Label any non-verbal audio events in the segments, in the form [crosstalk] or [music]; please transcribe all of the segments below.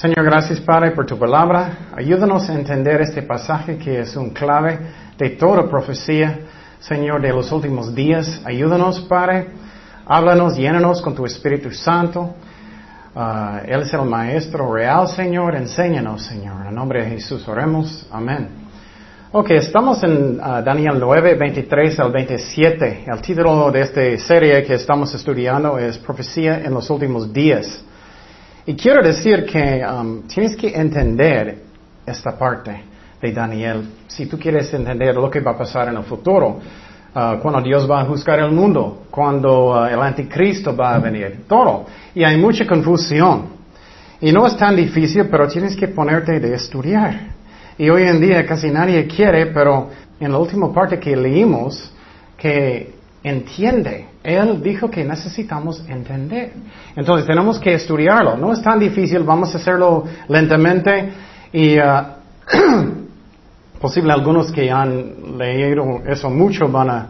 Señor, gracias Padre por tu palabra. Ayúdanos a entender este pasaje que es un clave de toda profecía, Señor, de los últimos días. Ayúdanos, Padre. Háblanos, llénanos con tu Espíritu Santo. Ah, él es el Maestro real, Señor. Enséñanos, Señor. En nombre de Jesús oremos. Amén. Ok, estamos en ah, Daniel 9, 23 al 27. El título de esta serie que estamos estudiando es Profecía en los últimos días. Y quiero decir que um, tienes que entender esta parte de Daniel si tú quieres entender lo que va a pasar en el futuro. Uh, cuando Dios va a juzgar el mundo, cuando uh, el anticristo va a venir, todo. Y hay mucha confusión. Y no es tan difícil, pero tienes que ponerte de estudiar. Y hoy en día casi nadie quiere, pero en la última parte que leímos, que entiende. Él dijo que necesitamos entender. Entonces tenemos que estudiarlo. No es tan difícil, vamos a hacerlo lentamente y uh, [clears throat] posible algunos que han leído eso mucho van a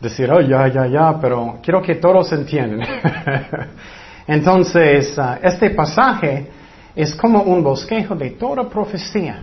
decir, oh, ya, ya, ya, pero quiero que todos entiendan. [laughs] Entonces, uh, este pasaje es como un bosquejo de toda profecía.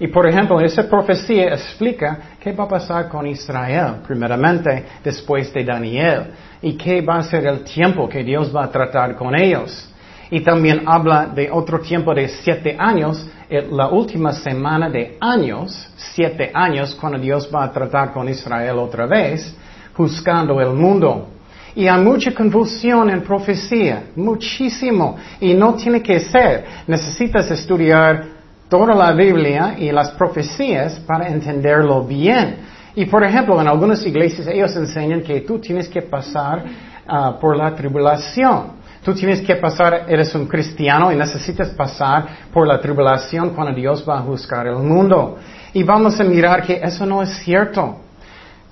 Y por ejemplo, esa profecía explica qué va a pasar con Israel, primeramente, después de Daniel, y qué va a ser el tiempo que Dios va a tratar con ellos. Y también habla de otro tiempo de siete años, eh, la última semana de años, siete años, cuando Dios va a tratar con Israel otra vez, juzgando el mundo. Y hay mucha confusión en profecía, muchísimo, y no tiene que ser. Necesitas estudiar toda la Biblia y las profecías para entenderlo bien. Y por ejemplo, en algunas iglesias ellos enseñan que tú tienes que pasar ah, por la tribulación. Tú tienes que pasar, eres un cristiano y necesitas pasar por la tribulación cuando Dios va a juzgar el mundo. Y vamos a mirar que eso no es cierto.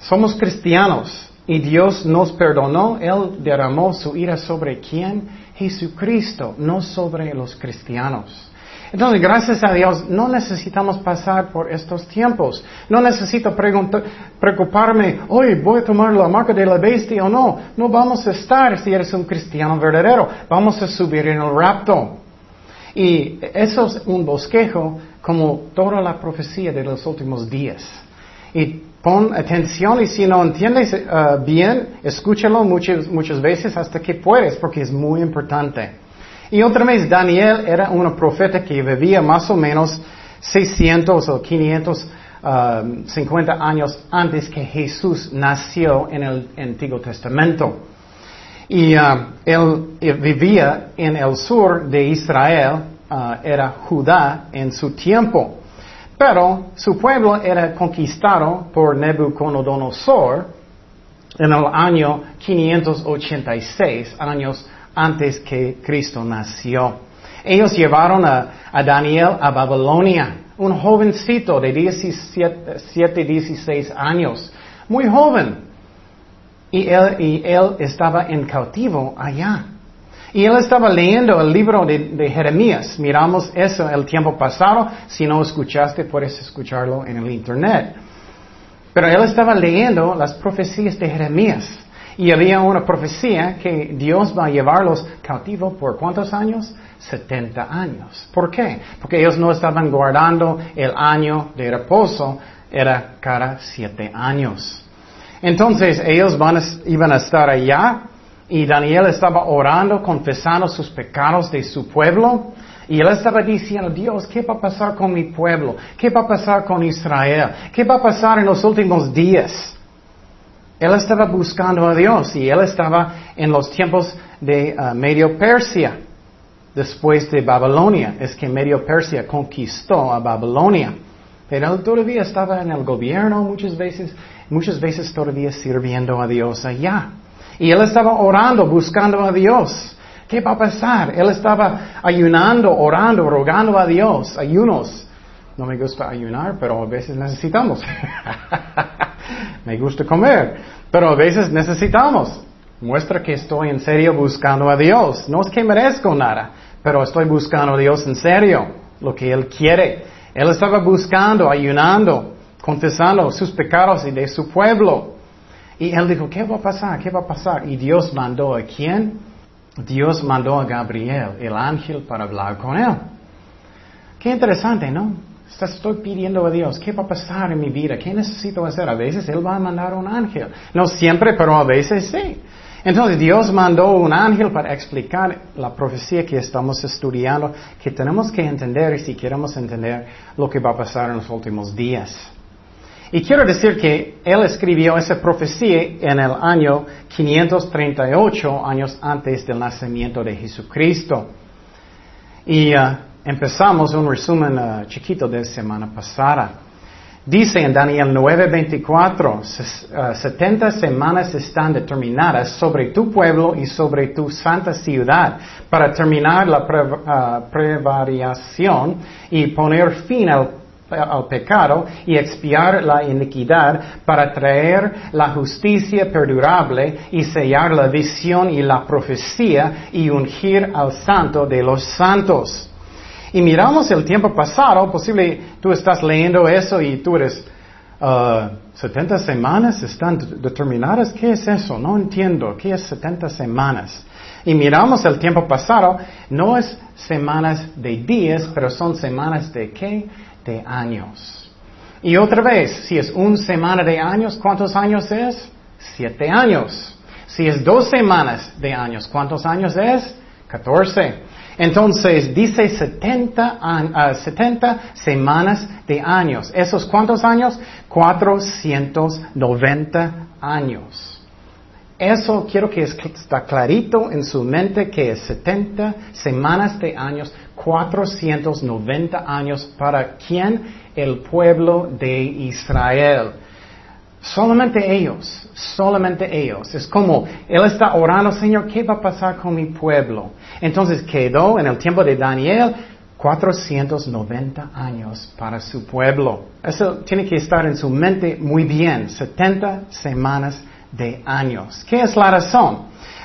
Somos cristianos y Dios nos perdonó. Él derramó su ira sobre quién? Jesucristo, no sobre los cristianos. Entonces, gracias a Dios, no necesitamos pasar por estos tiempos. No necesito preocuparme, hoy voy a tomar la marca de la bestia o no. No vamos a estar si eres un cristiano verdadero. Vamos a subir en el rapto. Y eso es un bosquejo como toda la profecía de los últimos días. Y pon atención y si no entiendes eh, bien, escúchalo muchas, muchas veces hasta que puedes, porque es muy importante. Y otra vez, Daniel era un profeta que vivía más o menos 600 o 550 um, años antes que Jesús nació en el Antiguo Testamento. Y uh, él, vivía en el sur de Israel, uh, era Judá en su tiempo. Pero su pueblo era conquistado por Nebuchadnezzar en el año 586, años antes que Cristo nació. Ellos llevaron a, Daniel a Babilonia, un jovencito de 17, 16 años, muy joven. Y él, y él estaba en cautivo allá. Y él estaba leyendo el libro de, de, Jeremías. Miramos eso el tiempo pasado. Si no escuchaste, puedes escucharlo en el Internet. Pero él estaba leyendo las profecías de Jeremías. Y había una profecía que Dios va a llevarlos cautivos por cuántos años? 70 años. ¿Por qué? Porque ellos no estaban guardando el año de reposo, era cada siete años. Entonces ellos van iban a estar allá y Daniel estaba orando, confesando sus pecados de su pueblo. Y él estaba diciendo, Dios, ¿qué va a pasar con mi pueblo? ¿Qué va a pasar con Israel? ¿Qué va a pasar en los últimos días? Él estaba buscando a Dios y él estaba en los tiempos de uh, Medio Persia, después de Babilonia. Es que Medio Persia conquistó a Babilonia. Pero él todavía estaba en el gobierno muchas veces, muchas veces todavía sirviendo a Dios allá. Y él estaba orando, buscando a Dios. ¿Qué va a pasar? Él estaba ayunando, orando, rogando a Dios, ayunos. No me gusta ayunar, pero a veces necesitamos. [laughs] me gusta comer, pero a veces necesitamos. Muestra que estoy en serio buscando a Dios. No es que merezco nada, pero estoy buscando a Dios en serio, lo que Él quiere. Él estaba buscando, ayunando, confesando sus pecados y de su pueblo. Y Él dijo, ¿qué va a pasar? ¿Qué va a pasar? Y Dios mandó a quién? Dios mandó a Gabriel, el ángel, para hablar con Él. Qué interesante, ¿no? Estoy pidiendo a Dios, ¿qué va a pasar en mi vida? ¿Qué necesito hacer? A veces Él va a mandar un ángel. No siempre, pero a veces sí. Entonces Dios mandó un ángel para explicar la profecía que estamos estudiando, que tenemos que entender si queremos entender lo que va a pasar en los últimos días. Y quiero decir que él escribió esa profecía en el año 538, años antes del nacimiento de Jesucristo. Y uh, empezamos un resumen uh, chiquito de semana pasada. Dice en Daniel 9:24, 70 uh, semanas están determinadas sobre tu pueblo y sobre tu santa ciudad para terminar la prevariación y poner fin al al pecado y expiar la iniquidad para traer la justicia perdurable y sellar la visión y la profecía y ungir al santo de los santos. Y miramos el tiempo pasado, posible tú estás leyendo eso y tú eres, uh, 70 semanas están determinadas, ¿qué es eso? No entiendo, ¿qué es 70 semanas? Y miramos el tiempo pasado, no es semanas de días, pero son semanas de qué? de años. Y otra vez, si es una semana de años, ¿cuántos años es? Siete años. Si es dos semanas de años, ¿cuántos años es? Catorce. Entonces dice 70, uh, 70, semanas de años. ¿Esos cuántos años? 490 años. Eso quiero que está clarito en su mente que es 70 semanas de años, 490 años para quién? El pueblo de Israel. Solamente ellos, solamente ellos. Es como, Él está orando, Señor, ¿qué va a pasar con mi pueblo? Entonces quedó en el tiempo de Daniel 490 años para su pueblo. Eso tiene que estar en su mente muy bien, 70 semanas de años. ¿Qué es la razón?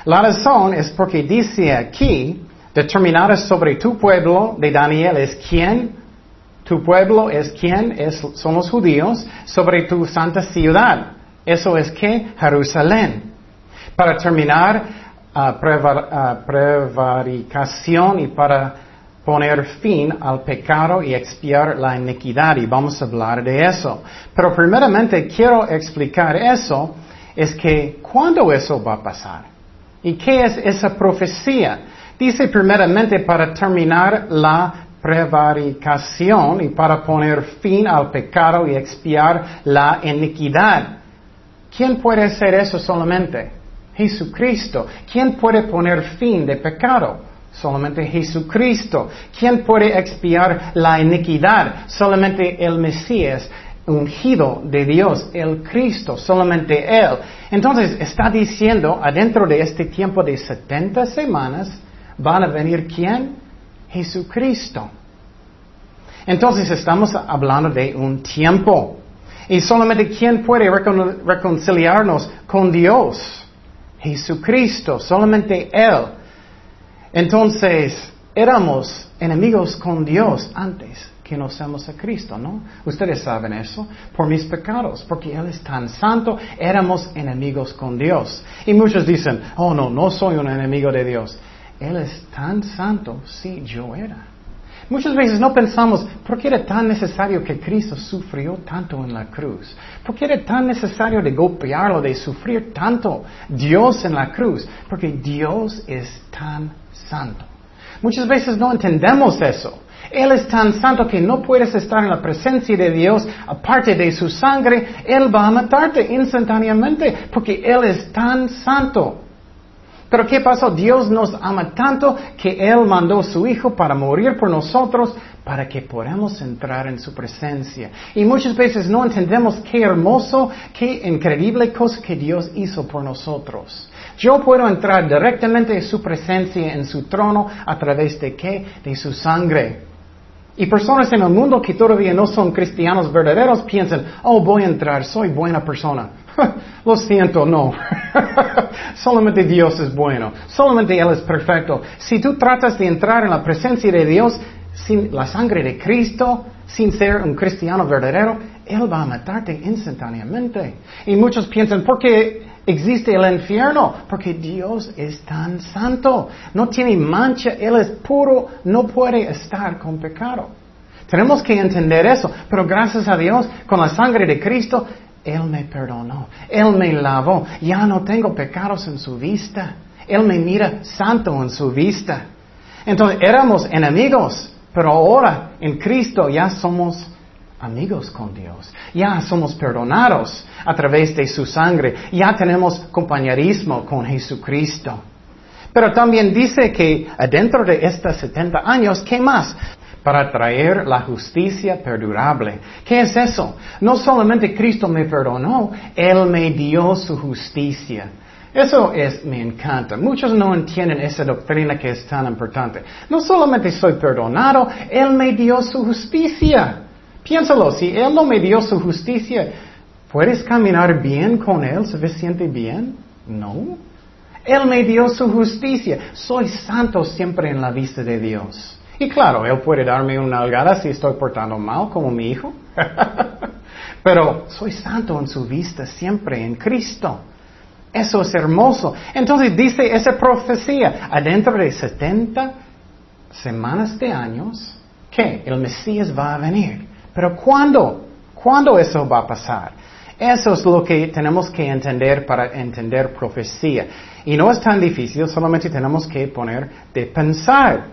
La razón es porque dice aquí, determinada sobre tu pueblo de Daniel es quién, tu pueblo es quién, es, son judíos, sobre tu santa ciudad. Eso es que Jerusalén. Para terminar, uh, prevaricación y para poner fin al pecado y expiar la iniquidad. Y vamos a hablar de eso. Pero primeramente quiero explicar eso es que ¿cuándo eso va a pasar? ¿Y qué es esa profecía? Dice primeramente para terminar la prevaricación y para poner fin al pecado y expiar la iniquidad. ¿Quién puede hacer eso solamente? Jesucristo. ¿Quién puede poner fin de pecado? Solamente Jesucristo. ¿Quién puede expiar la iniquidad? Solamente el Mesías ungido de Dios, el Cristo, solamente Él. Entonces está diciendo, adentro de este tiempo de 70 semanas, van a venir quién? Jesucristo. Entonces estamos hablando de un tiempo. Y solamente quién puede reconciliarnos con Dios? Jesucristo, solamente Él. Entonces, éramos enemigos con Dios antes que conocemos a Cristo, ¿no? Ustedes saben eso, por mis pecados, porque Él es tan santo, éramos enemigos con Dios. Y muchos dicen, oh no, no soy un enemigo de Dios. Él es tan santo, sí, yo era. Muchas veces no pensamos, ¿por qué era tan necesario que Cristo sufrió tanto en la cruz? ¿Por qué era tan necesario de golpearlo, de sufrir tanto Dios en la cruz? Porque Dios es tan santo. Muchas veces no entendemos eso. Él es tan santo que no puedes estar en la presencia de Dios aparte de su sangre. Él va a matarte instantáneamente porque Él es tan santo. Pero ¿qué pasó? Dios nos ama tanto que Él mandó su Hijo para morir por nosotros para que podamos entrar en su presencia. Y muchas veces no entendemos qué hermoso, qué increíble cosa que Dios hizo por nosotros. Yo puedo entrar directamente en su presencia, en su trono, a través de qué? De su sangre. Y personas en el mundo que todavía no son cristianos verdaderos piensan, oh, voy a entrar, soy buena persona. [laughs] Lo siento, no. [laughs] Solamente Dios es bueno. Solamente Él es perfecto. Si tú tratas de entrar en la presencia de Dios sin la sangre de Cristo, sin ser un cristiano verdadero, Él va a matarte instantáneamente. Y muchos piensan, ¿por qué existe el infierno? Porque Dios es tan santo. No tiene mancha, Él es puro, no puede estar con pecado. Tenemos que entender eso. Pero gracias a Dios, con la sangre de Cristo, Él me perdonó. Él me lavó. Ya no tengo pecados en su vista. Él me mira santo en su vista. Entonces éramos enemigos, pero ahora en Cristo ya somos amigos con Dios. Ya somos perdonados a través de su sangre. Ya tenemos compañerismo con Jesucristo. Pero también dice que dentro de estos 70 años, ¿qué más? Para traer la justicia perdurable. ¿Qué es eso? No solamente Cristo me perdonó, Él me dio su justicia. Eso es, me encanta. Muchos no entienden esa doctrina que es tan importante. No solamente soy perdonado, Él me dio su justicia. Piénsalo, si Él no me dio su justicia, ¿puedes caminar bien con Él, suficiente bien? No. Él me dio su justicia. Soy santo siempre en la vista de Dios. Y claro, Él puede darme una algada si estoy portando mal como mi hijo. [laughs] Pero soy santo en su vista siempre en Cristo. Eso es hermoso. Entonces dice esa profecía, adentro de 70 semanas de años, que el Mesías va a venir. Pero ¿cuándo? ¿Cuándo eso va a pasar? Eso es lo que tenemos que entender para entender profecía. Y no es tan difícil, solamente tenemos que poner de pensar.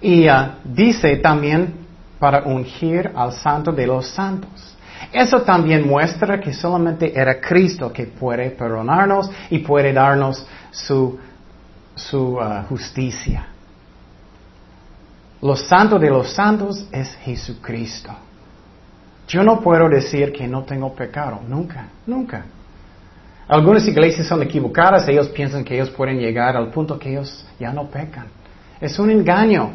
Y uh, dice también para ungir al santo de los santos. Eso también muestra que solamente era Cristo que puede perdonarnos y puede darnos su, su uh, justicia. Los santos de los santos es Jesucristo. Yo no puedo decir que no tengo pecado, nunca, nunca. Algunas iglesias son equivocadas, ellos piensan que ellos pueden llegar al punto que ellos ya no pecan. Es un engaño.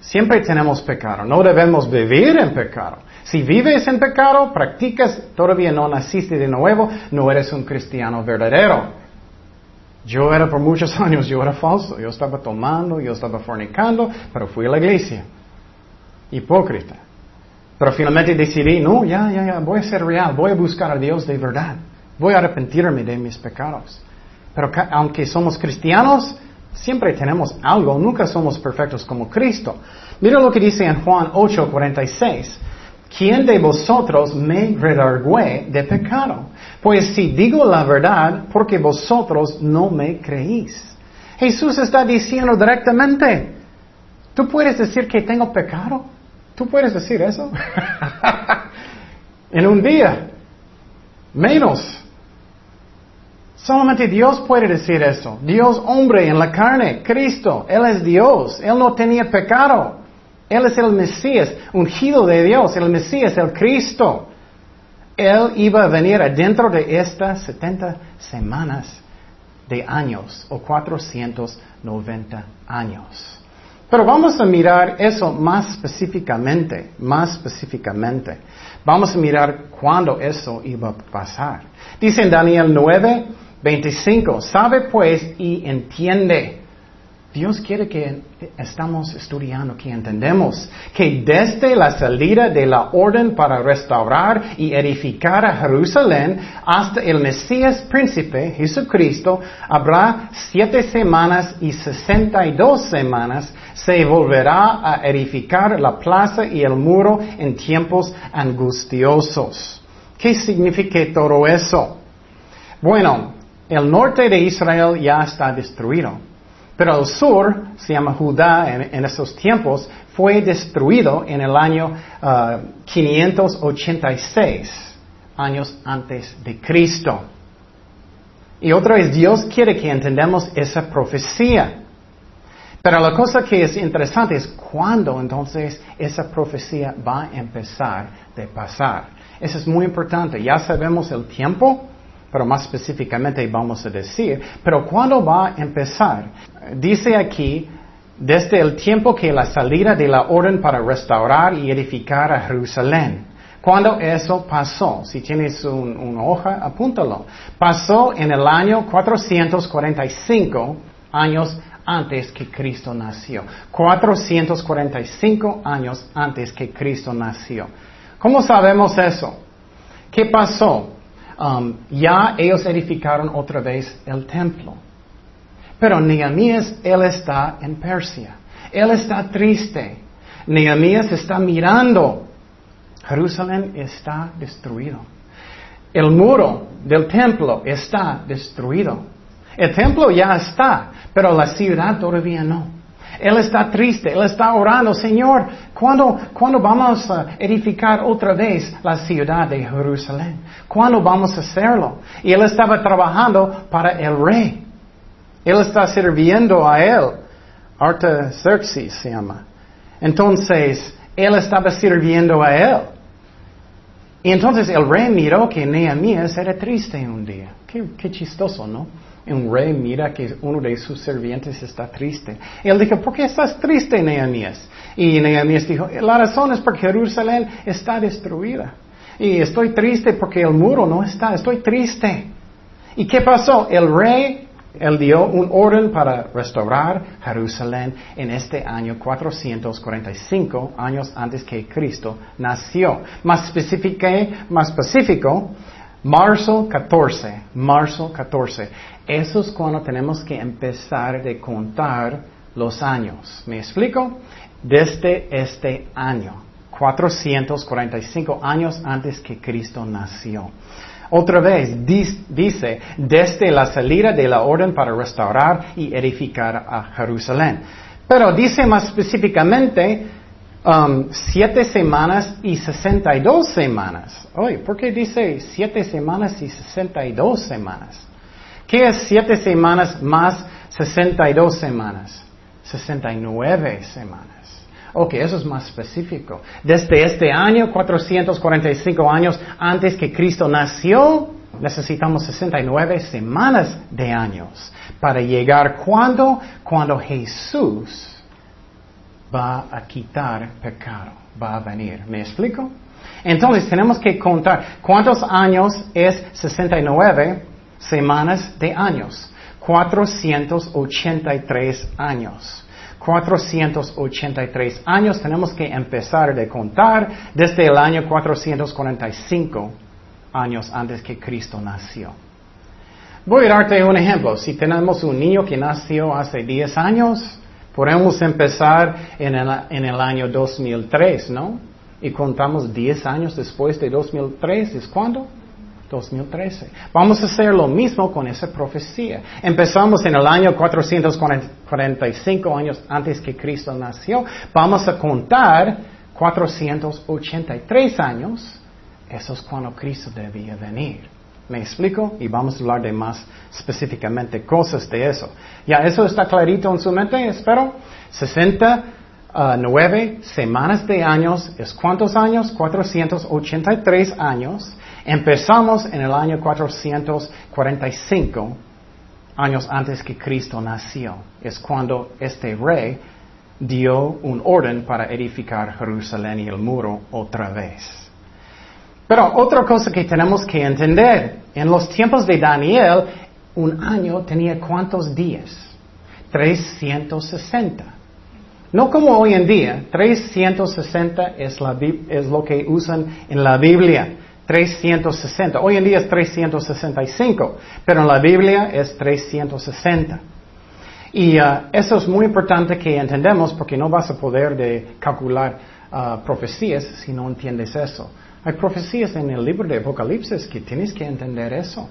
Siempre tenemos pecado, no debemos vivir en pecado. Si vives en pecado, practicas, todavía no naciste de nuevo, no eres un cristiano verdadero. Yo era por muchos [laughs] años, yo era falso, yo estaba tomando, yo estaba fornicando, pero fui a la iglesia. Hipócrita. Pero finalmente decidí, no, ya, ya, ya, voy a ser real, voy a buscar a Dios de verdad, voy a arrepentirme de mis pecados. Pero aunque somos cristianos, siempre tenemos algo, nunca somos perfectos como Cristo. Mira lo que dice en Juan 8, 46. ¿quién de vosotros me redargüe de pecado? Pues si digo la verdad, porque vosotros no me creéis. Jesús está diciendo directamente, ¿tú puedes decir que tengo pecado? ¿Tú puedes decir eso? [laughs] en un día, menos. Solamente Dios puede decir eso. Dios hombre en la carne, Cristo, Él es Dios, Él no tenía pecado. Él es el Mesías, ungido de Dios, el Mesías, el Cristo. Él iba a venir adentro de estas 70 semanas de años o 490 años. Pero vamos a mirar eso más específicamente, más específicamente. Vamos a mirar cuándo eso iba a pasar. Dice en Daniel 9, 25, sabe pues y entiende Dios quiere que estamos estudiando, que entendemos que desde la salida de la orden para restaurar y edificar a Jerusalén hasta el Mesías príncipe, Jesucristo, habrá siete semanas y sesenta y dos semanas, se volverá a edificar la plaza y el muro en tiempos angustiosos. ¿Qué significa todo eso? Bueno, el norte de Israel ya está destruido. Pero el sur, se llama Judá en, esos tiempos, fue destruido en el año 586, uh, años antes de Cristo. Y otra vez, Dios quiere que entendamos esa profecía. Pero la cosa que es interesante es cuándo entonces esa profecía va a empezar de pasar. Eso es muy importante. Ya sabemos el tiempo, pero más específicamente vamos a decir, pero ¿cuándo va a empezar? Dice aquí, desde el tiempo que la salida de la orden para restaurar y edificar a Jerusalén. ¿Cuándo eso pasó? Si tienes una hoja, apúntalo. Pasó en el año 445 años antes que Cristo nació. 445 años antes que Cristo nació. ¿Cómo sabemos eso? ¿Qué pasó? Um, ya ellos edificaron otra vez el templo. Pero Nehemías, él está en Persia. Él está triste. Nehemías está mirando. Jerusalén está destruido. El muro del templo está destruido. El templo ya está, pero la ciudad todavía no. Él está triste, él está orando, Señor, ¿cuándo, vamos a edificar otra vez la ciudad de Jerusalén? ¿Cuándo vamos a hacerlo? Y él estaba trabajando para el rey. Él está sirviendo a él. Artaxerxes se llama. Entonces, él estaba sirviendo a él. Y entonces el rey miró que Nehemías era triste un día. qué chistoso, ¿no? Un rey mira que uno de sus sirvientes está triste. Él dijo, ¿por qué estás triste, Nehemías? Y Nehemías dijo, la razón es porque Jerusalén está destruida. Y estoy triste porque el muro no está, estoy triste. ¿Y qué pasó? El rey, él dio un orden para restaurar Jerusalén en este año 445, años antes que Cristo nació. Más específico, más específico Marzo 14, marzo 14. Eso es cuando tenemos que empezar de contar los años. ¿Me explico? Desde este año, 445 años antes que Cristo nació. Otra vez dice, desde la salida de la orden para restaurar y edificar a Jerusalén. Pero dice más específicamente, Um, siete semanas y sesenta y dos semanas. Oye, ¿por qué dice siete semanas y sesenta y dos semanas? ¿Qué es siete semanas más sesenta y dos semanas? Sesenta y nueve semanas. Ok, eso es más específico. Desde este año, 445 años antes que Cristo nació, necesitamos 69 semanas de años para llegar cuando, cuando Jesús va a quitar pecado, va a venir. ¿Me explico? Entonces tenemos que contar cuántos años es 69 semanas de años. 483 años. 483 años tenemos que empezar de contar desde el año 445 años antes que Cristo nació. Voy a darte un ejemplo. Si tenemos un niño que nació hace 10 años, Podemos empezar en el, año 2003, ¿no? Y contamos 10 años después de 2003, ¿es cuándo? 2013. Vamos a hacer lo mismo con esa profecía. Empezamos en el año 445 años antes que Cristo nació. Vamos a contar 483 años. Eso es cuando Cristo debía venir. ¿Me explico? Y vamos a hablar de más específicamente cosas de eso. Ya, eso está clarito en su mente, espero. 69 semanas de años, ¿es cuántos años? 483 años. Empezamos en el año 445, años antes que Cristo nació. Es cuando este rey dio un orden para edificar Jerusalén y el muro otra vez. Pero otra cosa que tenemos que entender, en los tiempos de Daniel, un año tenía cuántos días? 360. No como hoy en día, 360 es, es lo que usan en la Biblia. 360. Hoy en día es 365, pero en la Biblia es 360. Y uh, eso es muy importante que entendamos porque no vas a poder de calcular uh, profecías si no entiendes eso. Hay profecías en el libro de Apocalipsis que tienes que entender eso.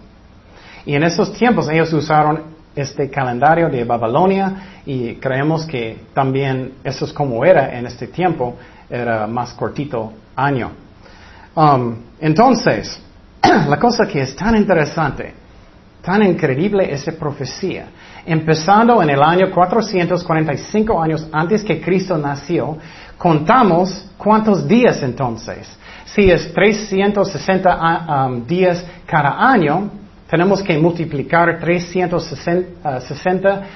Y en esos tiempos ellos usaron este calendario de Babilonia y creemos que también eso es como era en este tiempo, era más cortito año. Um, entonces, [clears throat] la cosa que es tan interesante, tan increíble esa profecía, empezando en el año 445 años antes que Cristo nació, contamos cuántos días entonces si es 360 ah, um, días cada año, tenemos que multiplicar 360 ah,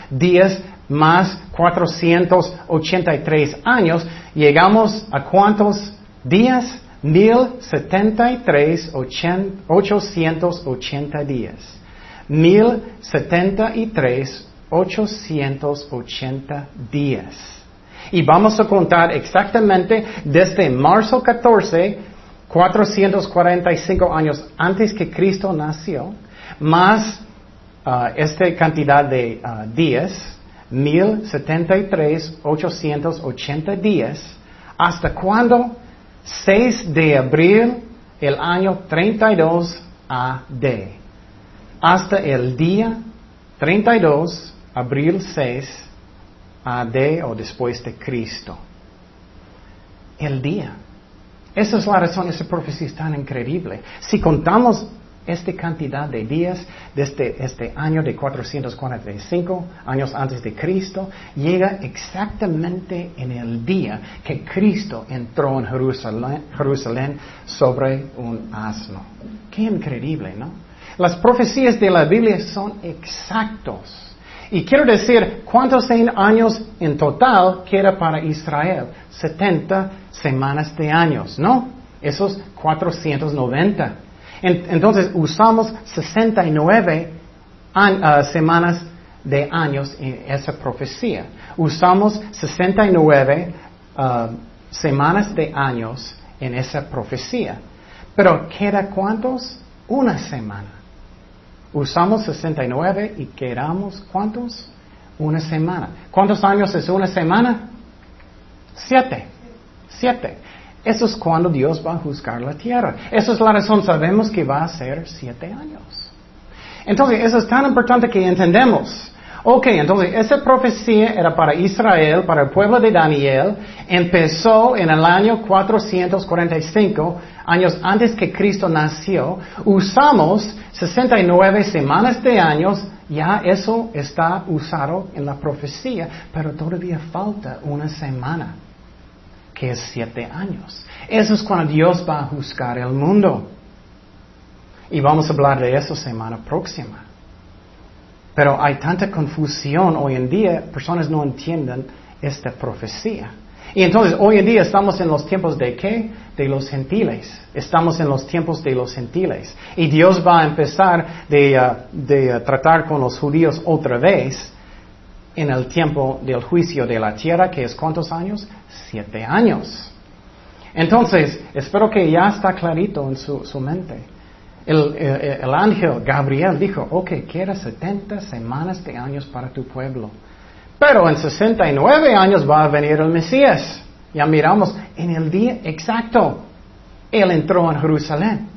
días más 483 años. Llegamos a cuántos días? 1073, 880 días. 1073, 880 días. Y vamos a contar exactamente desde marzo 14 445 años antes que Cristo nació, más uh, esta cantidad de uh, días, 1073, 880 días, ¿Hasta cuándo? 6 de abril el año 32 AD. Hasta el día 32, abril 6 AD o después de Cristo. El día. Esa es la razón, esa profecía es tan increíble. Si contamos esta cantidad de días desde este año de 445 años antes de Cristo llega exactamente en el día que Cristo entró en Jerusalén, Jerusalén sobre un asno. Qué increíble, ¿no? Las profecías de la Biblia son exactos. Y quiero decir, ¿cuántos años en total queda para Israel? 70 semanas de años, ¿no? Esos 490. Entonces usamos 69 ah, semanas de años en esa profecía. Usamos 69 ah, semanas de años en esa profecía. Pero ¿queda cuántos? Una semana. Usamos 69 y quedamos cuántos? Una semana. ¿Cuántos años es una semana? Siete. Siete. Eso es cuando Dios va a juzgar la tierra. Esa es la razón. Sabemos que va a ser siete años. Entonces, eso es tan importante que entendemos. Ok, entonces esa profecía era para Israel, para el pueblo de Daniel. Empezó en el año 445, años antes que Cristo nació. Usamos 69 semanas de años. Ya eso está usado en la profecía, pero todavía falta una semana que es siete años. Eso es cuando Dios va a juzgar el mundo. Y vamos a hablar de eso semana próxima. Pero hay tanta confusión hoy en día, personas no entienden esta profecía. Y entonces hoy en día estamos en los tiempos de qué? De los gentiles. Estamos en los tiempos de los gentiles. Y Dios va a empezar de, uh, de uh, tratar con los judíos otra vez en el tiempo del juicio de la tierra, que es cuántos años? Siete años. Entonces, espero que ya está clarito en su, mente. El, el, ángel Gabriel dijo, ok, quiera 70 semanas de años para tu pueblo. Pero en 69 años va a venir el Mesías. Ya miramos, en el día exacto, Él entró en Jerusalén.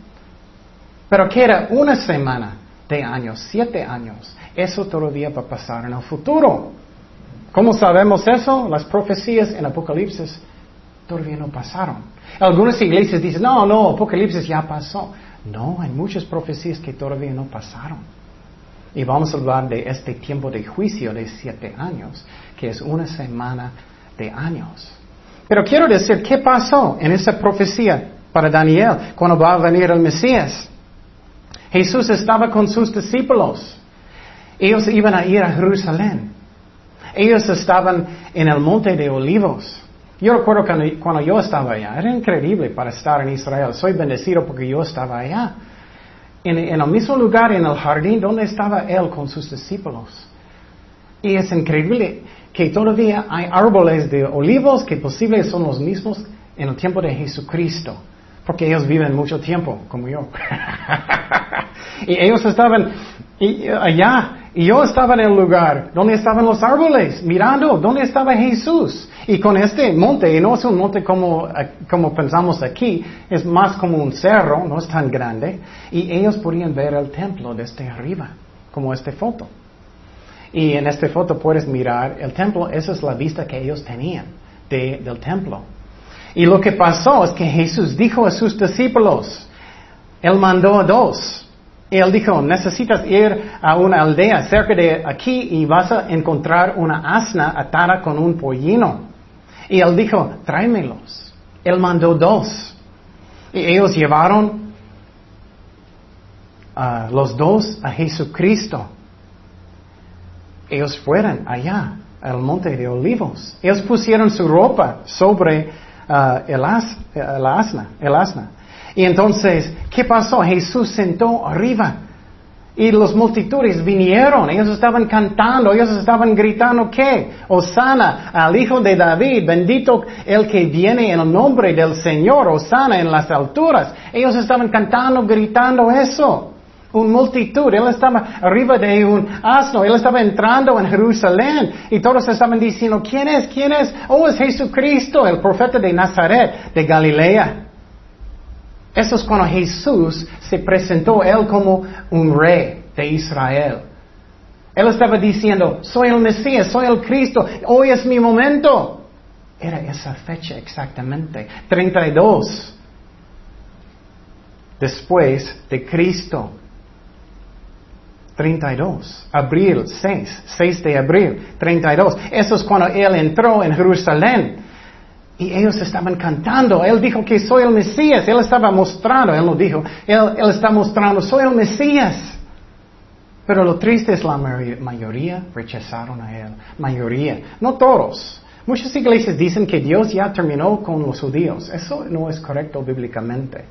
Pero queda una semana de años, siete años. Eso todavía va a pasar en el futuro. ¿Cómo sabemos eso? Las profecías en Apocalipsis todavía no pasaron. Algunas iglesias dicen, no, no, Apocalipsis ya pasó. No, hay muchas profecías que todavía no pasaron. Y vamos a hablar de este tiempo de juicio de siete años, que es una semana de años. Pero quiero decir, ¿qué pasó en esa profecía para Daniel cuando va a venir el Mesías? Jesús estaba con sus discípulos. Ellos iban a ir a Jerusalén. Ellos estaban en el monte de olivos. Yo recuerdo cuando, yo estaba allá, era increíble para estar en Israel. Soy bendecido porque yo estaba allá. En, el mismo lugar, en el jardín donde estaba él con sus discípulos. Y es increíble que todavía hay árboles de olivos que posiblemente son los mismos en el tiempo de Jesucristo. Porque ellos viven mucho tiempo, como yo. [laughs] y ellos estaban allá y yo estaba en el lugar donde estaban los árboles, mirando dónde estaba Jesús. Y con este monte, y no es un monte como, como pensamos aquí, es más como un cerro, no es tan grande. Y ellos podían ver el templo desde arriba, como esta foto. Y en esta foto puedes mirar el templo, esa es la vista que ellos tenían del templo. Y lo que pasó es que Jesús dijo a sus discípulos, Él mandó a dos, él dijo, necesitas ir a una aldea cerca de aquí y vas a encontrar una asna atada con un pollino. Y él dijo, tráemelos. Él mandó dos. Y ellos llevaron a los dos a Jesucristo. Ellos fueron allá, al monte de olivos. Ellos pusieron su ropa sobre uh, el, el asna, el asna. Y entonces, ¿qué pasó? Jesús sentó arriba. Y los multitudes vinieron, ellos estaban cantando, ellos estaban gritando, ¿qué? Osana al Hijo de David, bendito el que viene en el nombre del Señor, Osana en las alturas. Ellos estaban cantando, gritando eso. Un multitud, él estaba arriba de un asno, él estaba entrando en Jerusalén y todos estaban diciendo, ¿quién es? ¿quién es? Oh, es Jesucristo, el profeta de Nazaret, de Galilea. Eso es cuando Jesús se presentó él como un rey de Israel. Él estaba diciendo, soy el Mesías, soy el Cristo, hoy es mi momento. Era esa fecha exactamente, 32 después de Cristo. 32, abril 6, 6 de abril, 32. Eso es cuando Él entró en Jerusalén. Y ellos estaban cantando. Él dijo que soy el Mesías. Él estaba mostrando, Él lo dijo. Él, él está mostrando, soy el Mesías. Pero lo triste es la mayoría rechazaron a Él. Mayoría. No todos. Muchas iglesias dicen que Dios ya terminó con los judíos. Eso no es correcto bíblicamente.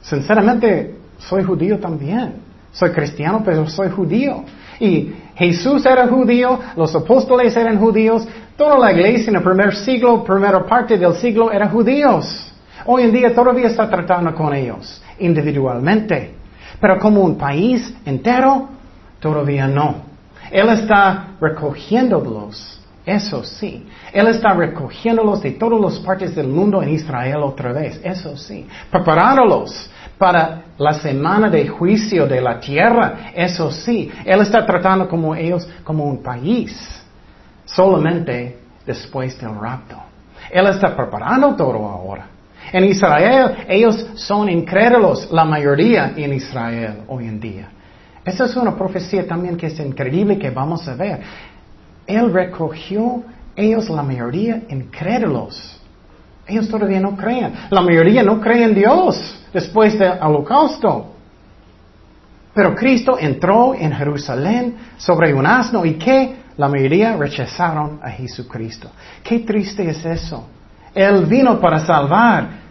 Sinceramente, soy judío también. Soy cristiano, pero soy judío. Y Jesús era judío, los apóstoles eran judíos, toda la iglesia en el primer siglo, primera parte del siglo, eran judíos. Hoy en día todavía está tratando con ellos, individualmente. Pero como un país entero, todavía no. Él está recogiéndolos, eso sí. Él está recogiéndolos de todas las partes del mundo en Israel otra vez, eso sí. Preparándolos para la semana de juicio de la tierra. Eso sí, Él está tratando como ellos como un país, solamente después del rapto. Él está preparando todo ahora. En Israel, ellos son incrédulos, la mayoría en Israel hoy en día. Esa es una profecía también que es increíble que vamos a ver. Él recogió ellos, la mayoría, incrédulos. Ellos todavía no creen. La mayoría no creen en Dios después del holocausto. Pero Cristo entró en Jerusalén sobre un asno y que la mayoría rechazaron a Jesucristo. Qué triste es eso. Él vino para salvar.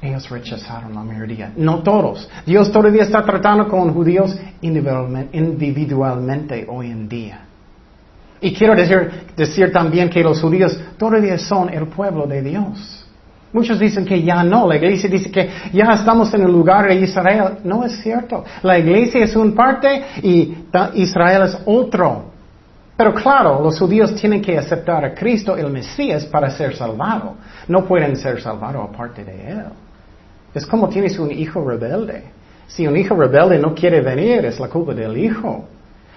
Ellos rechazaron la mayoría, no todos. Dios todavía está tratando con judíos individualmente hoy en día. Y quiero decir, decir también que los judíos todavía son el pueblo de Dios. Muchos dicen que ya no, la iglesia dice que ya estamos en el lugar de Israel. No es cierto. La iglesia es un parte y Israel es otro. Pero claro, los judíos tienen que aceptar a Cristo, el Mesías, para ser salvado. No pueden ser salvados aparte de Él. Es como tienes un hijo rebelde. Si un hijo rebelde no quiere venir, es la culpa del hijo.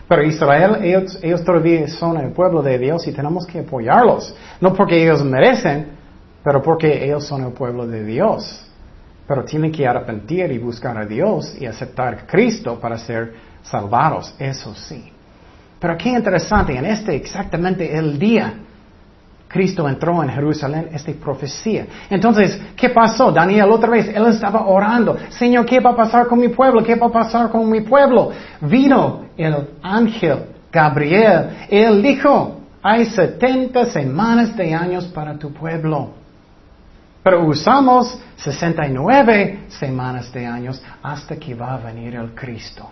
Pero Israel, ellos, ellos todavía son el pueblo de Dios y tenemos que apoyarlos. No porque ellos merecen, pero porque ellos son el pueblo de Dios. Pero tienen que arrepentir y buscar a Dios y aceptar a Cristo para ser salvados, eso sí. Pero qué interesante, en este exactamente el día, Cristo entró en Jerusalén, esta profecía. Entonces, ¿qué pasó? Daniel otra vez, él estaba orando, Señor, ¿qué va a pasar con mi pueblo? ¿Qué va a pasar con mi pueblo? Vino el ángel Gabriel, él dijo, hay 70 semanas de años para tu pueblo. Pero usamos 69 semanas de años hasta que va a venir el Cristo.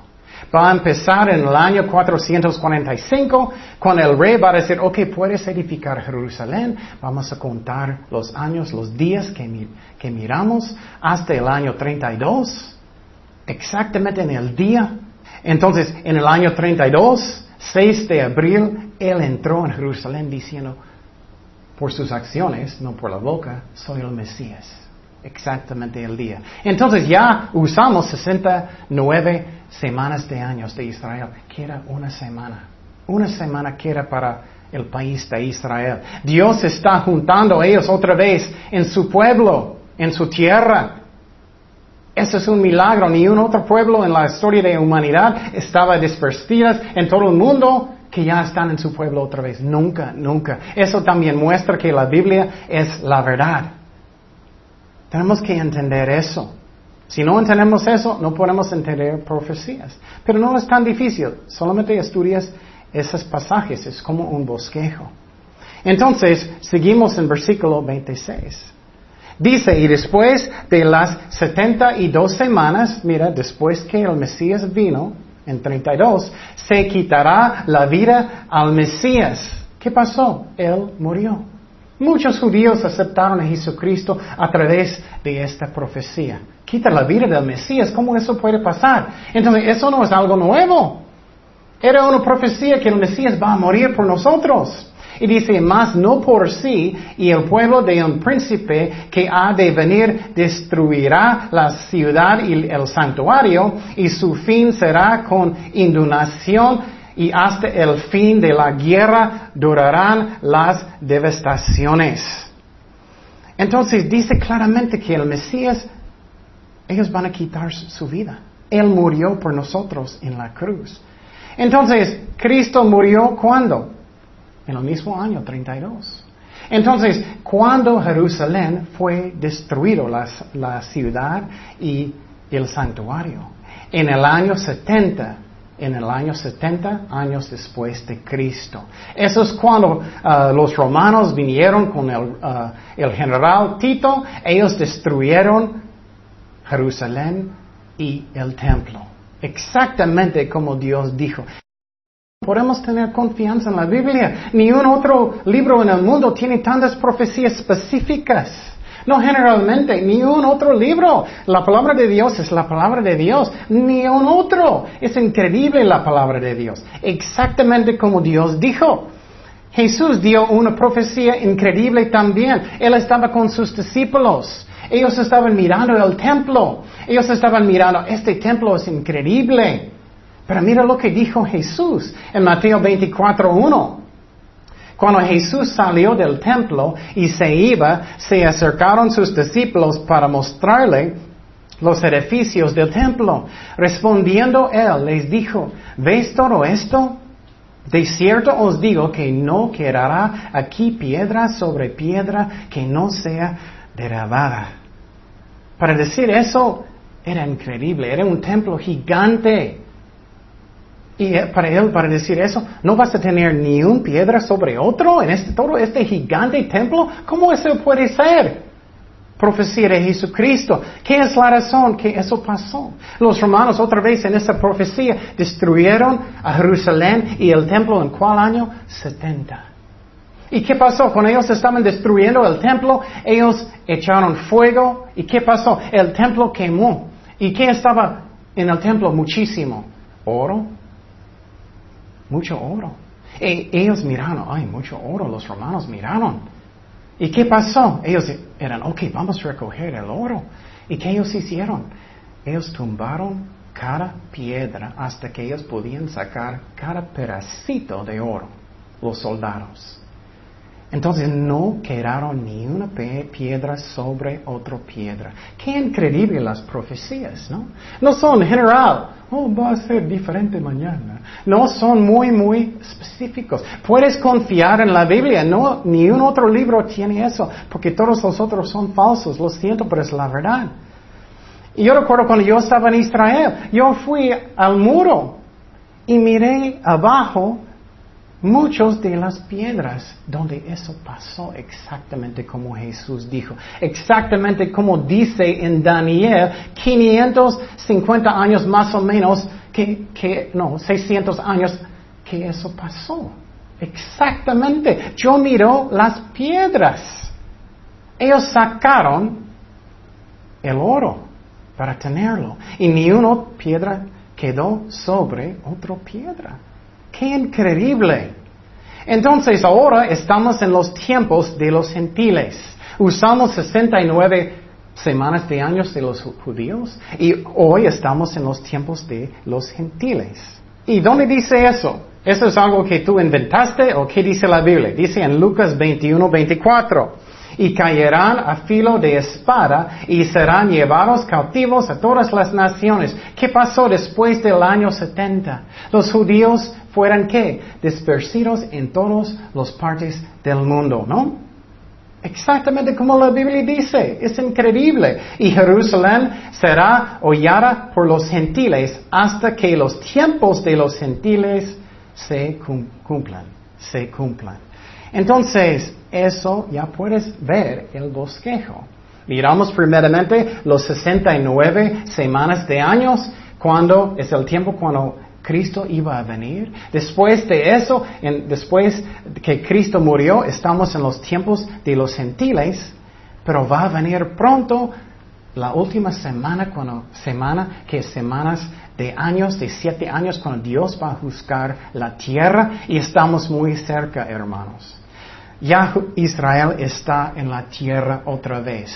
Va a empezar en el año 445, cuando el rey va a decir, ok, puedes edificar Jerusalén, vamos a contar los años, los días que, que miramos, hasta el año 32, exactamente en el día. Entonces, en el año 32, 6 de abril, él entró en Jerusalén diciendo, por sus acciones, no por la boca, soy el Mesías. Exactamente el día. Entonces ya usamos 69 semanas de años de Israel, que era una semana. Una semana que era para el país de Israel. Dios está juntando a ellos otra vez en su pueblo, en su tierra. Eso es un milagro. Ni un otro pueblo en la historia de la humanidad estaba dispersidas en todo el mundo que ya están en su pueblo otra vez. Nunca, nunca. Eso también muestra que la Biblia es la verdad. Tenemos que entender eso. Si no entendemos eso, no podemos entender profecías. Pero no es tan difícil. Solamente estudias esos pasajes. Es como un bosquejo. Entonces, seguimos en versículo 26. Dice, y después de las setenta y dos semanas, mira, después que el Mesías vino, en 32, se quitará la vida al Mesías. ¿Qué pasó? Él murió. Muchos judíos aceptaron a Jesucristo a través de esta profecía. quita la vida del Mesías, ¿cómo eso puede pasar? Entonces, eso no es algo nuevo. Era una profecía que el Mesías va a morir por nosotros. Y dice, más no por sí, y el pueblo de un príncipe que ha de venir destruirá la ciudad y el santuario, y su fin será con inundación, y hasta el fin de la guerra durarán las devastaciones. Entonces dice claramente que el Mesías, ellos van a quitar su vida. Él murió por nosotros en la cruz. Entonces, Cristo murió cuando? En el mismo año 32. Entonces, cuando Jerusalén fue destruido, la, ciudad y el santuario, en el año 70, en el año 70 años después de Cristo. Eso es cuando uh, los romanos vinieron con el, uh, el, general Tito, ellos destruyeron Jerusalén y el templo. Exactamente como Dios dijo. Podemos tener confianza en la Biblia. Ni un otro libro en el mundo tiene tantas profecías específicas. No generalmente, ni un otro libro. La palabra de Dios es la palabra de Dios, ni un otro. Es increíble la palabra de Dios. Exactamente como Dios dijo. Jesús dio una profecía increíble también. Él estaba con sus discípulos. Ellos estaban mirando el templo. Ellos estaban mirando, este templo es increíble. Pero mira lo que dijo Jesús en Mateo 24.1. Cuando Jesús salió del templo y se iba, se acercaron sus discípulos para mostrarle los edificios del templo. Respondiendo él, les dijo, ¿ves todo esto? De cierto os digo que no quedará aquí piedra sobre piedra que no sea derrabada. Para decir eso, era increíble, era un templo gigante. Y para él, para decir eso, no vas a tener ni un piedra sobre otro en este, todo este gigante templo. ¿Cómo eso puede ser? Profecía de Jesucristo. ¿Qué es la razón que eso pasó? Los romanos otra vez en esta profecía destruyeron a Jerusalén y el templo en cuál año? 70. ¿Y qué pasó? Cuando ellos estaban destruyendo el templo, ellos echaron fuego. ¿Y qué pasó? El templo quemó. ¿Y qué estaba en el templo? Muchísimo. Oro, mucho oro. E ellos miraron, ay, mucho oro, los romanos miraron. ¿Y qué pasó? Ellos eran, ok, vamos a recoger el oro. ¿Y qué ellos hicieron? Ellos tumbaron cada piedra hasta que ellos podían sacar cada pedacito de oro, los soldados. Entonces no quedaron ni una piedra sobre otra piedra. Qué increíble las profecías, ¿no? No son general, oh, va a ser diferente mañana. No son muy, muy específicos. Puedes confiar en la Biblia, no, ni un otro libro tiene eso, porque todos los otros son falsos, lo siento, pero es la verdad. Y yo recuerdo cuando yo estaba en Israel, yo fui al muro y miré abajo Muchos de las piedras donde eso pasó exactamente como Jesús dijo, exactamente como dice en Daniel, 550 años más o menos, que, que no, 600 años que eso pasó. Exactamente. Yo miro las piedras. Ellos sacaron el oro para tenerlo y ni una piedra quedó sobre otra piedra. ¡Qué increíble! Entonces ahora estamos en los tiempos de los gentiles. Usamos 69 semanas de años de los judíos y hoy estamos en los tiempos de los gentiles. ¿Y dónde dice eso? ¿Eso es algo que tú inventaste o qué dice la Biblia? Dice en Lucas 21, 24 y caerán a filo de espada y serán llevados cautivos a todas las naciones. ¿Qué pasó después del año 70? Los judíos fueran qué? Dispersidos en todas las partes del mundo, ¿no? Exactamente como la Biblia dice, es increíble. Y Jerusalén será hollada por los gentiles hasta que los tiempos de los gentiles se cumplan, se cumplan. Entonces, eso ya puedes ver el bosquejo. Miramos primeramente los 69 semanas de años, cuando es el tiempo cuando Cristo iba a venir. Después de eso, después que Cristo murió, estamos en los tiempos de los gentiles, pero va a venir pronto la última semana, cuando, semana, que semanas de años, de siete años, cuando Dios va a juzgar la tierra y estamos muy cerca, hermanos. Ya Israel está en la tierra otra vez.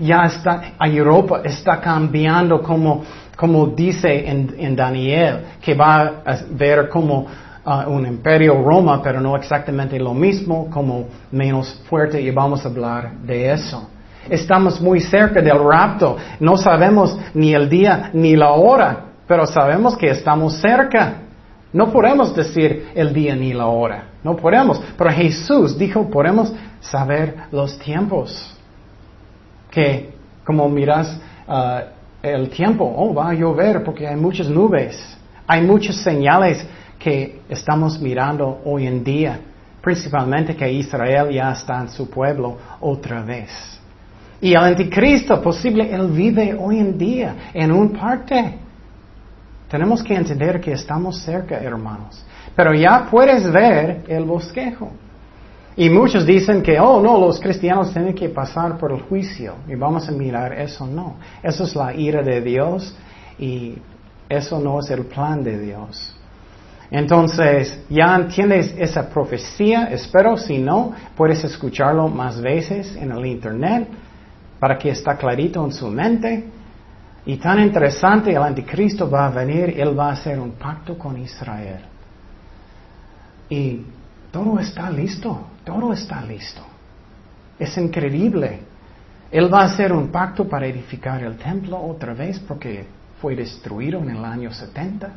Ya está, Europa está cambiando como, como dice en, Daniel, que va a ver como uh, un imperio Roma, pero no exactamente lo mismo, como menos fuerte y vamos a hablar de eso. Estamos muy cerca del rapto. No sabemos ni el día ni la hora, pero sabemos que estamos cerca. No podemos decir el día ni la hora. No podemos. Pero Jesús dijo, podemos saber los tiempos. Que como miras uh, el tiempo, oh, va a llover porque hay muchas nubes. Hay muchas señales que estamos mirando hoy en día. Principalmente que Israel ya está en su pueblo otra vez. Y el anticristo posible, él vive hoy en día en un parte. Tenemos que entender que estamos cerca, hermanos. Pero ya puedes ver el bosquejo. Y muchos dicen que, oh, no, los cristianos tienen que pasar por el juicio. Y vamos a mirar eso, no. Eso es la ira de Dios y eso no es el plan de Dios. Entonces, ya entiendes esa profecía, espero, si no, puedes escucharlo más veces en el Internet para que está clarito en su mente. Y tan interesante, el anticristo va a venir, él va a hacer un pacto con Israel. Y todo está listo, todo está listo. Es increíble. Él va a hacer un pacto para edificar el templo otra vez porque fue destruido en el año 70.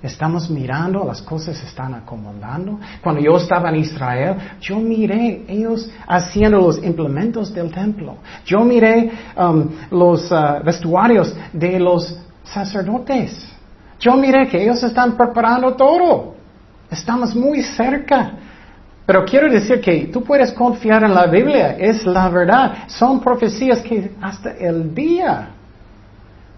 Estamos mirando, las cosas están acomodando. Cuando yo estaba en Israel, yo miré ellos haciendo los implementos del templo. Yo miré um, los uh, vestuarios de los sacerdotes. Yo miré que ellos están preparando todo. Estamos muy cerca. Pero quiero decir que tú puedes confiar en la Biblia, es la verdad. Son profecías que hasta el día.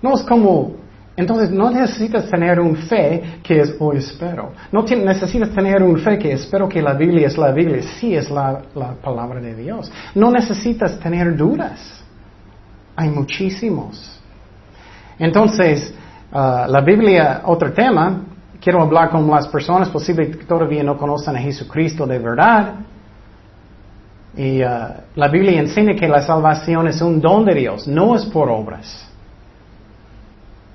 No es como entonces no necesitas tener un fe que es hoy espero. No necesitas tener un fe que espero que la Biblia es la Biblia. Sí es la, palabra de Dios. No necesitas tener dudas. Hay muchísimos. Entonces, uh, la Biblia, otro tema, quiero hablar con las personas posibles que todavía no conocen a Jesucristo de verdad. Y uh, la Biblia enseña que la salvación es un don de Dios, no es por obras.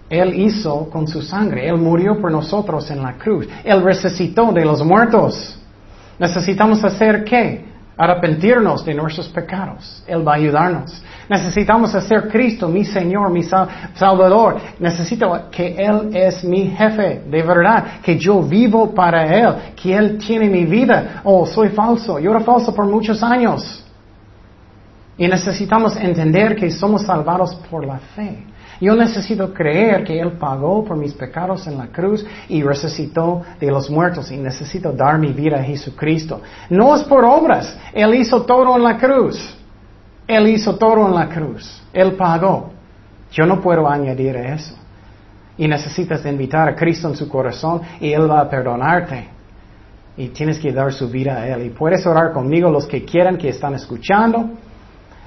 Él hizo con su sangre. Él murió por nosotros en la cruz. Él resucitó de los muertos. Necesitamos hacer qué? Arrepentirnos de nuestros pecados. Él va a ayudarnos. Necesitamos hacer Cristo mi Señor, mi Salvador. Necesito que Él es mi jefe, de verdad, que yo vivo para Él, que Él tiene mi vida. Oh, soy falso. Yo era falso por muchos años. Y necesitamos entender que somos salvados por la fe. Yo necesito creer que Él pagó por mis pecados en la cruz y resucitó de los muertos y necesito dar mi vida a Jesucristo. No es por obras. Él hizo todo en la cruz. Él hizo todo en la cruz. Él pagó. Yo no puedo añadir eso. Y necesitas invitar a Cristo en su corazón y Él va a perdonarte. Y tienes que dar su vida a Él. Y puedes orar conmigo los que quieran, que están escuchando.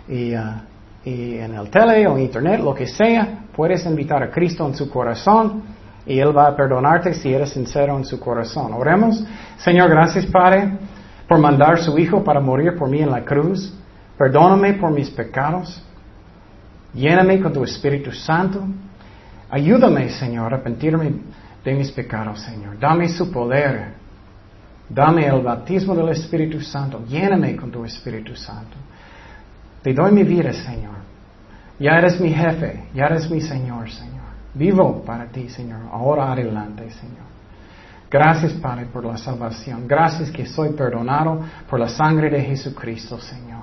Y uh, y en el tele o internet, lo que sea, puedes invitar a Cristo en su corazón y Él va a perdonarte si eres sincero en su corazón. Oremos. Señor, gracias Padre por mandar su Hijo para morir por mí en la cruz. Perdóname por mis pecados. Lléname con tu Espíritu Santo. Ayúdame, Señor, a arrepentirme de mis pecados, Señor. Dame su poder. Dame el bautismo del Espíritu Santo. Lléname con tu Espíritu Santo. Te doy mi vida, Señor. Ya eres mi jefe, ya eres mi Señor, Señor. Vivo para ti, Señor. Ahora adelante, Señor. Gracias, Padre, por la salvación. Gracias que soy perdonado por la sangre de Jesucristo, Señor.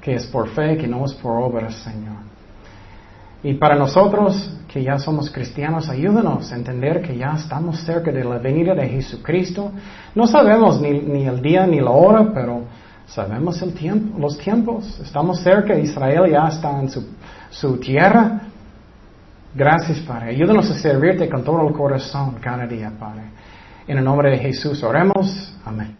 Que es por fe, que no es por obras, Señor. Y para nosotros que ya somos cristianos, ayúdanos a entender que ya estamos cerca de la venida de Jesucristo. No sabemos ni, ni el día ni la hora, pero Sabemos el tiempo, los tiempos. Estamos cerca. Israel ya está en su, tierra. Gracias, Padre. Ayúdanos a servirte con todo el corazón cada día, Padre. En el nombre de Jesús oremos. Amén.